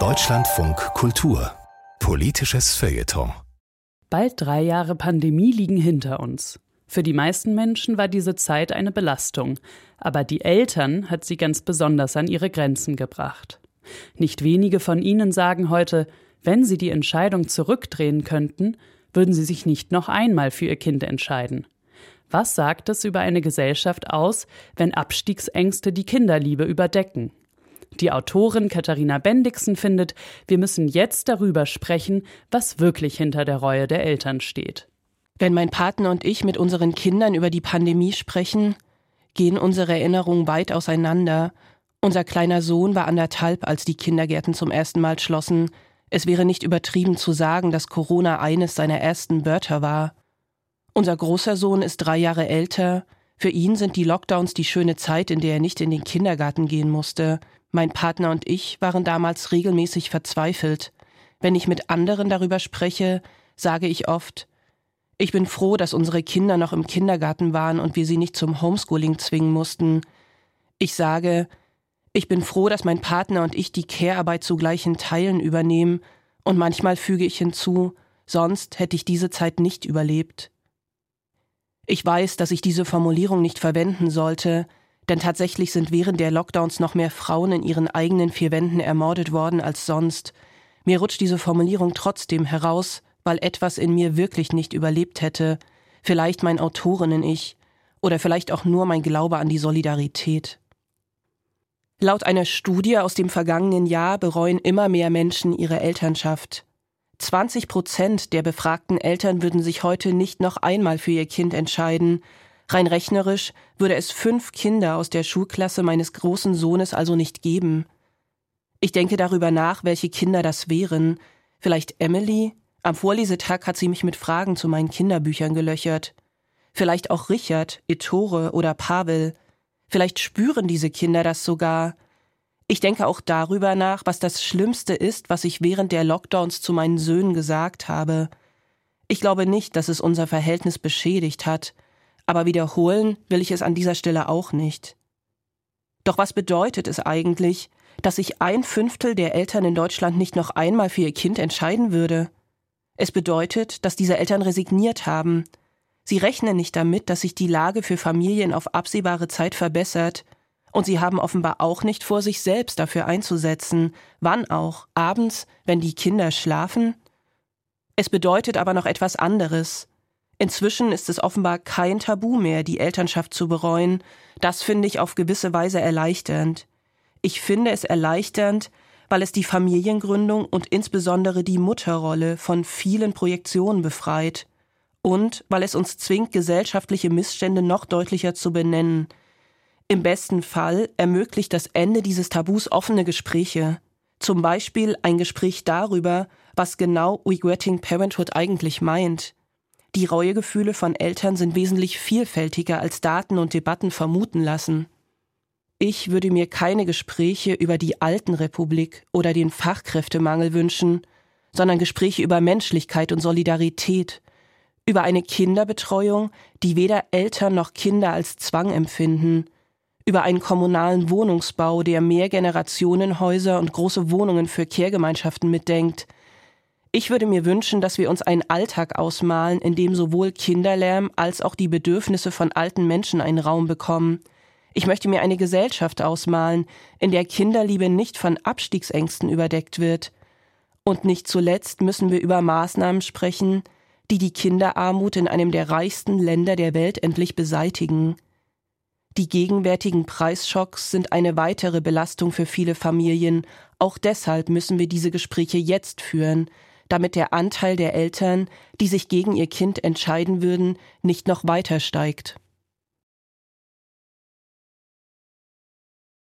Deutschlandfunk Kultur Politisches Feuilleton Bald drei Jahre Pandemie liegen hinter uns. Für die meisten Menschen war diese Zeit eine Belastung, aber die Eltern hat sie ganz besonders an ihre Grenzen gebracht. Nicht wenige von ihnen sagen heute, wenn sie die Entscheidung zurückdrehen könnten, würden sie sich nicht noch einmal für ihr Kind entscheiden. Was sagt es über eine Gesellschaft aus, wenn Abstiegsängste die Kinderliebe überdecken? Die Autorin Katharina Bendixen findet, wir müssen jetzt darüber sprechen, was wirklich hinter der Reue der Eltern steht. Wenn mein Partner und ich mit unseren Kindern über die Pandemie sprechen, gehen unsere Erinnerungen weit auseinander. Unser kleiner Sohn war anderthalb, als die Kindergärten zum ersten Mal schlossen. Es wäre nicht übertrieben zu sagen, dass Corona eines seiner ersten Wörter war. Unser großer Sohn ist drei Jahre älter. Für ihn sind die Lockdowns die schöne Zeit, in der er nicht in den Kindergarten gehen musste. Mein Partner und ich waren damals regelmäßig verzweifelt. Wenn ich mit anderen darüber spreche, sage ich oft, ich bin froh, dass unsere Kinder noch im Kindergarten waren und wir sie nicht zum Homeschooling zwingen mussten. Ich sage, ich bin froh, dass mein Partner und ich die Care-Arbeit zu gleichen Teilen übernehmen, und manchmal füge ich hinzu, sonst hätte ich diese Zeit nicht überlebt. Ich weiß, dass ich diese Formulierung nicht verwenden sollte, denn tatsächlich sind während der Lockdowns noch mehr Frauen in ihren eigenen vier Wänden ermordet worden als sonst. Mir rutscht diese Formulierung trotzdem heraus, weil etwas in mir wirklich nicht überlebt hätte, vielleicht mein Autorinnen-Ich oder vielleicht auch nur mein Glaube an die Solidarität. Laut einer Studie aus dem vergangenen Jahr bereuen immer mehr Menschen ihre Elternschaft. 20 Prozent der befragten Eltern würden sich heute nicht noch einmal für ihr Kind entscheiden, Rein rechnerisch würde es fünf Kinder aus der Schulklasse meines großen Sohnes also nicht geben. Ich denke darüber nach, welche Kinder das wären. Vielleicht Emily? Am Vorlesetag hat sie mich mit Fragen zu meinen Kinderbüchern gelöchert. Vielleicht auch Richard, Ettore oder Pavel. Vielleicht spüren diese Kinder das sogar. Ich denke auch darüber nach, was das Schlimmste ist, was ich während der Lockdowns zu meinen Söhnen gesagt habe. Ich glaube nicht, dass es unser Verhältnis beschädigt hat aber wiederholen will ich es an dieser Stelle auch nicht. Doch was bedeutet es eigentlich, dass sich ein Fünftel der Eltern in Deutschland nicht noch einmal für ihr Kind entscheiden würde? Es bedeutet, dass diese Eltern resigniert haben. Sie rechnen nicht damit, dass sich die Lage für Familien auf absehbare Zeit verbessert, und sie haben offenbar auch nicht vor, sich selbst dafür einzusetzen, wann auch, abends, wenn die Kinder schlafen? Es bedeutet aber noch etwas anderes. Inzwischen ist es offenbar kein Tabu mehr, die Elternschaft zu bereuen. Das finde ich auf gewisse Weise erleichternd. Ich finde es erleichternd, weil es die Familiengründung und insbesondere die Mutterrolle von vielen Projektionen befreit und weil es uns zwingt, gesellschaftliche Missstände noch deutlicher zu benennen. Im besten Fall ermöglicht das Ende dieses Tabus offene Gespräche. Zum Beispiel ein Gespräch darüber, was genau Regretting Parenthood eigentlich meint. Die Reuegefühle von Eltern sind wesentlich vielfältiger als Daten und Debatten vermuten lassen. Ich würde mir keine Gespräche über die alten Republik oder den Fachkräftemangel wünschen, sondern Gespräche über Menschlichkeit und Solidarität, über eine Kinderbetreuung, die weder Eltern noch Kinder als Zwang empfinden, über einen kommunalen Wohnungsbau, der mehr Generationenhäuser und große Wohnungen für Kehrgemeinschaften mitdenkt, ich würde mir wünschen, dass wir uns einen Alltag ausmalen, in dem sowohl Kinderlärm als auch die Bedürfnisse von alten Menschen einen Raum bekommen. Ich möchte mir eine Gesellschaft ausmalen, in der Kinderliebe nicht von Abstiegsängsten überdeckt wird. Und nicht zuletzt müssen wir über Maßnahmen sprechen, die die Kinderarmut in einem der reichsten Länder der Welt endlich beseitigen. Die gegenwärtigen Preisschocks sind eine weitere Belastung für viele Familien. Auch deshalb müssen wir diese Gespräche jetzt führen, damit der Anteil der Eltern, die sich gegen ihr Kind entscheiden würden, nicht noch weiter steigt.